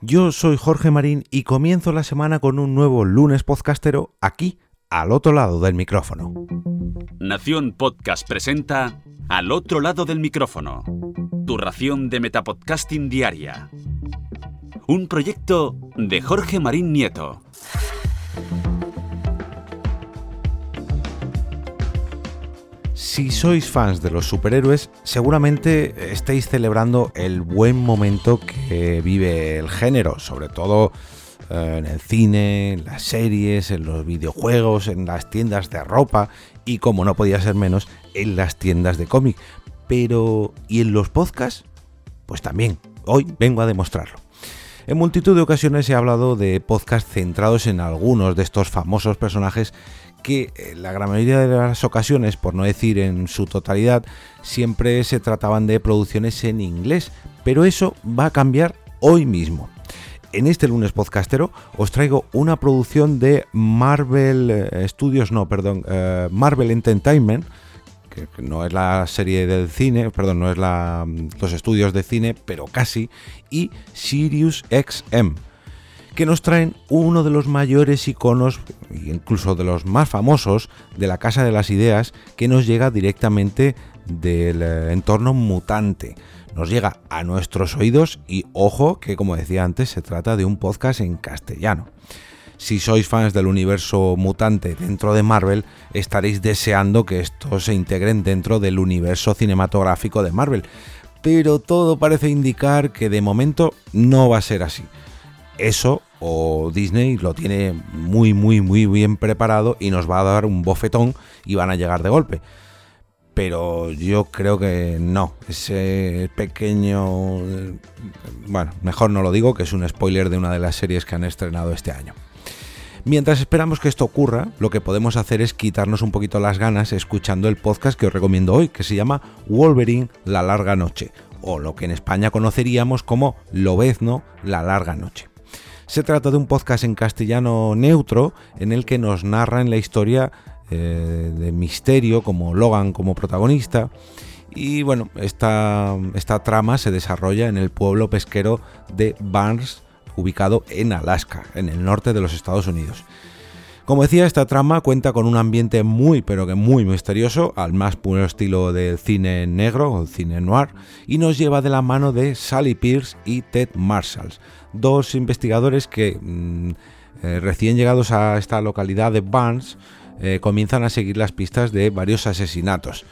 Yo soy Jorge Marín y comienzo la semana con un nuevo lunes podcastero aquí, al otro lado del micrófono. Nación Podcast presenta Al otro lado del micrófono, tu ración de Metapodcasting diaria. Un proyecto de Jorge Marín Nieto. Si sois fans de los superhéroes, seguramente estéis celebrando el buen momento que vive el género, sobre todo eh, en el cine, en las series, en los videojuegos, en las tiendas de ropa y, como no podía ser menos, en las tiendas de cómic. Pero, ¿y en los podcasts? Pues también, hoy vengo a demostrarlo. En multitud de ocasiones he hablado de podcasts centrados en algunos de estos famosos personajes que en la gran mayoría de las ocasiones, por no decir en su totalidad, siempre se trataban de producciones en inglés, pero eso va a cambiar hoy mismo. En este lunes podcastero os traigo una producción de Marvel eh, Studios, no, perdón, eh, Marvel Entertainment, que, no es la serie del cine, perdón, no es la, los estudios de cine, pero casi, y Sirius XM que nos traen uno de los mayores iconos, incluso de los más famosos, de la Casa de las Ideas, que nos llega directamente del eh, entorno mutante. Nos llega a nuestros oídos y ojo que como decía antes se trata de un podcast en castellano. Si sois fans del universo mutante dentro de Marvel, estaréis deseando que estos se integren dentro del universo cinematográfico de Marvel. Pero todo parece indicar que de momento no va a ser así. Eso o Disney lo tiene muy, muy, muy bien preparado y nos va a dar un bofetón y van a llegar de golpe. Pero yo creo que no. Ese pequeño... Bueno, mejor no lo digo, que es un spoiler de una de las series que han estrenado este año. Mientras esperamos que esto ocurra, lo que podemos hacer es quitarnos un poquito las ganas escuchando el podcast que os recomiendo hoy, que se llama Wolverine La Larga Noche, o lo que en España conoceríamos como Lobezno La Larga Noche. Se trata de un podcast en castellano neutro en el que nos narran la historia eh, de Misterio como Logan como protagonista. Y bueno, esta, esta trama se desarrolla en el pueblo pesquero de Barnes, ubicado en Alaska, en el norte de los Estados Unidos. Como decía, esta trama cuenta con un ambiente muy, pero que muy misterioso, al más puro estilo del cine negro o cine noir, y nos lleva de la mano de Sally Pierce y Ted Marshall, dos investigadores que mm, eh, recién llegados a esta localidad de Barnes eh, comienzan a seguir las pistas de varios asesinatos.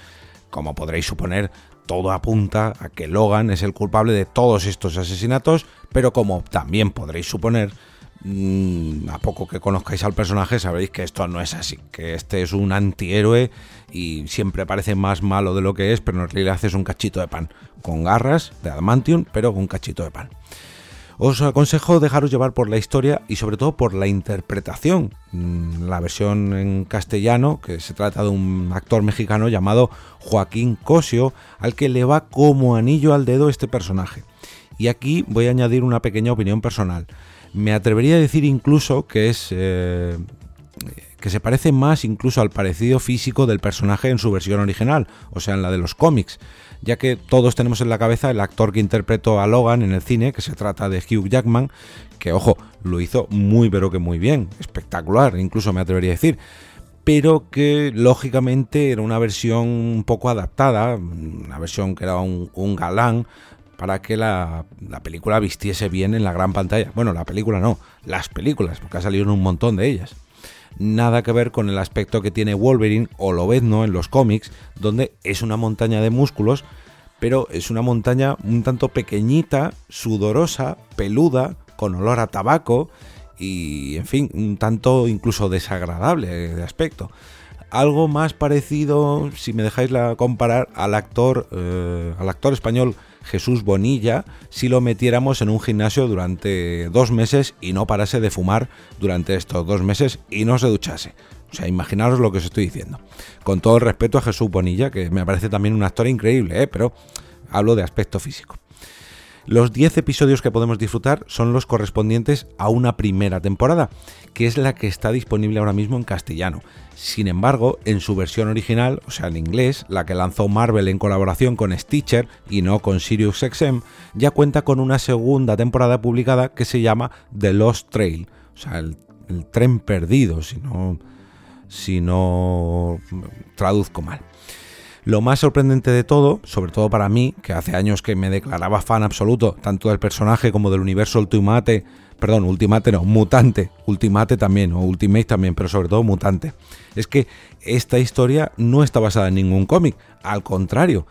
Como podréis suponer, todo apunta a que Logan es el culpable de todos estos asesinatos, pero como también podréis suponer, a poco que conozcáis al personaje sabréis que esto no es así, que este es un antihéroe y siempre parece más malo de lo que es, pero en realidad es un cachito de pan, con garras de adamantium, pero un cachito de pan. Os aconsejo dejaros llevar por la historia y sobre todo por la interpretación. Mm, la versión en castellano, que se trata de un actor mexicano llamado Joaquín Cosio, al que le va como anillo al dedo este personaje. Y aquí voy a añadir una pequeña opinión personal. Me atrevería a decir incluso que es... Eh, que se parece más incluso al parecido físico del personaje en su versión original, o sea, en la de los cómics, ya que todos tenemos en la cabeza el actor que interpretó a Logan en el cine, que se trata de Hugh Jackman, que ojo, lo hizo muy pero que muy bien, espectacular, incluso me atrevería a decir, pero que lógicamente era una versión un poco adaptada, una versión que era un, un galán, para que la, película vistiese bien en la gran pantalla. Bueno, la película no, las películas, porque ha salido un montón de ellas. Nada que ver con el aspecto que tiene Wolverine o Lobezno en los cómics, donde es una montaña de músculos, pero es una montaña un tanto pequeñita, sudorosa, peluda, con olor a tabaco y, en fin, un tanto incluso desagradable de aspecto algo más parecido, si me dejáis la comparar, al actor, eh, al actor español Jesús Bonilla si lo metiéramos en un gimnasio durante dos meses y no parase de fumar durante estos dos meses y no se duchase. O sea, imaginaros lo que os estoy diciendo. Con todo el respeto a Jesús Bonilla, que me parece también un actor increíble, ¿eh? pero hablo de aspecto físico. Los 10 episodios que podemos disfrutar son los correspondientes a una primera temporada, que es la que está disponible ahora mismo en castellano. Sin embargo, en su versión original, o sea en inglés, la que lanzó Marvel en colaboración con Stitcher y no con SiriusXM, ya cuenta con una segunda temporada publicada que se llama The Lost Trail, o sea, el, tren perdido, si no, si no traduzco mal. Lo más sorprendente de todo, sobre todo para mí, que hace años que me declaraba fan absoluto, tanto del personaje como del universo Ultimate, perdón, Ultimate no, Mutante, Ultimate también, o Ultimate también, pero sobre todo Mutante, es que esta historia no está basada en ningún cómic, al contrario,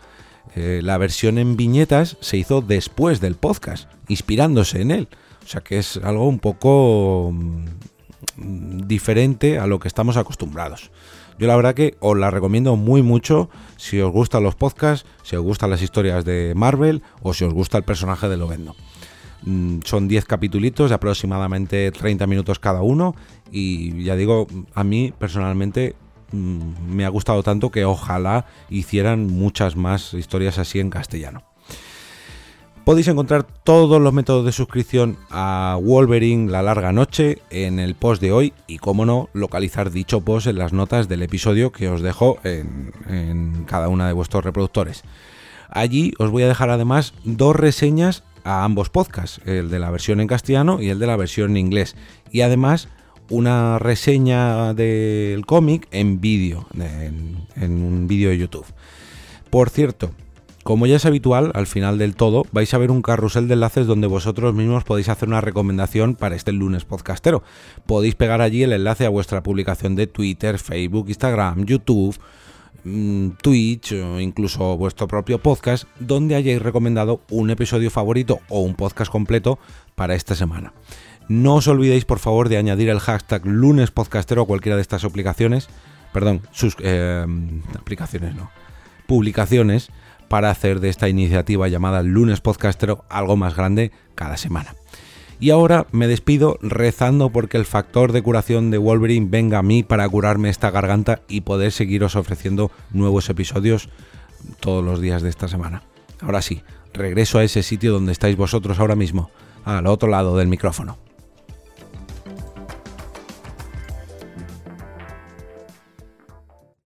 eh, la versión en viñetas se hizo después del podcast, inspirándose en él. O sea que es algo un poco mm, diferente a lo que estamos acostumbrados. Yo la verdad que os la recomiendo muy mucho si os gustan los podcasts, si os gustan las historias de Marvel o si os gusta el personaje de Lovendo. Mm, son 10 capítulos de aproximadamente 30 minutos cada uno y ya digo, a mí personalmente mm, me ha gustado tanto que ojalá hicieran muchas más historias así en castellano. Podéis encontrar todos los métodos de suscripción a Wolverine La Larga Noche en el post de hoy y, como no, localizar dicho post en las notas del episodio que os dejo en, cada una de vuestros reproductores. Allí os voy a dejar además dos reseñas a ambos podcasts, el de la versión en castellano y el de la versión en inglés. Y además una reseña del cómic en vídeo, en un vídeo de YouTube. Por cierto, como ya es habitual, al final del todo vais a ver un carrusel de enlaces donde vosotros mismos podéis hacer una recomendación para este lunes podcastero. Podéis pegar allí el enlace a vuestra publicación de Twitter, Facebook, Instagram, YouTube, mm, Twitch o incluso vuestro propio podcast donde hayáis recomendado un episodio favorito o un podcast completo para esta semana. No os olvidéis por favor de añadir el hashtag lunes podcastero a cualquiera de estas aplicaciones, perdón, sus eh, aplicaciones no, publicaciones para hacer de esta iniciativa llamada Lunes Podcastero algo más grande cada semana. Y ahora me despido rezando porque el factor de curación de Wolverine venga a mí para curarme esta garganta y poder seguiros ofreciendo nuevos episodios todos los días de esta semana. Ahora sí, regreso a ese sitio donde estáis vosotros ahora mismo, al otro lado del micrófono.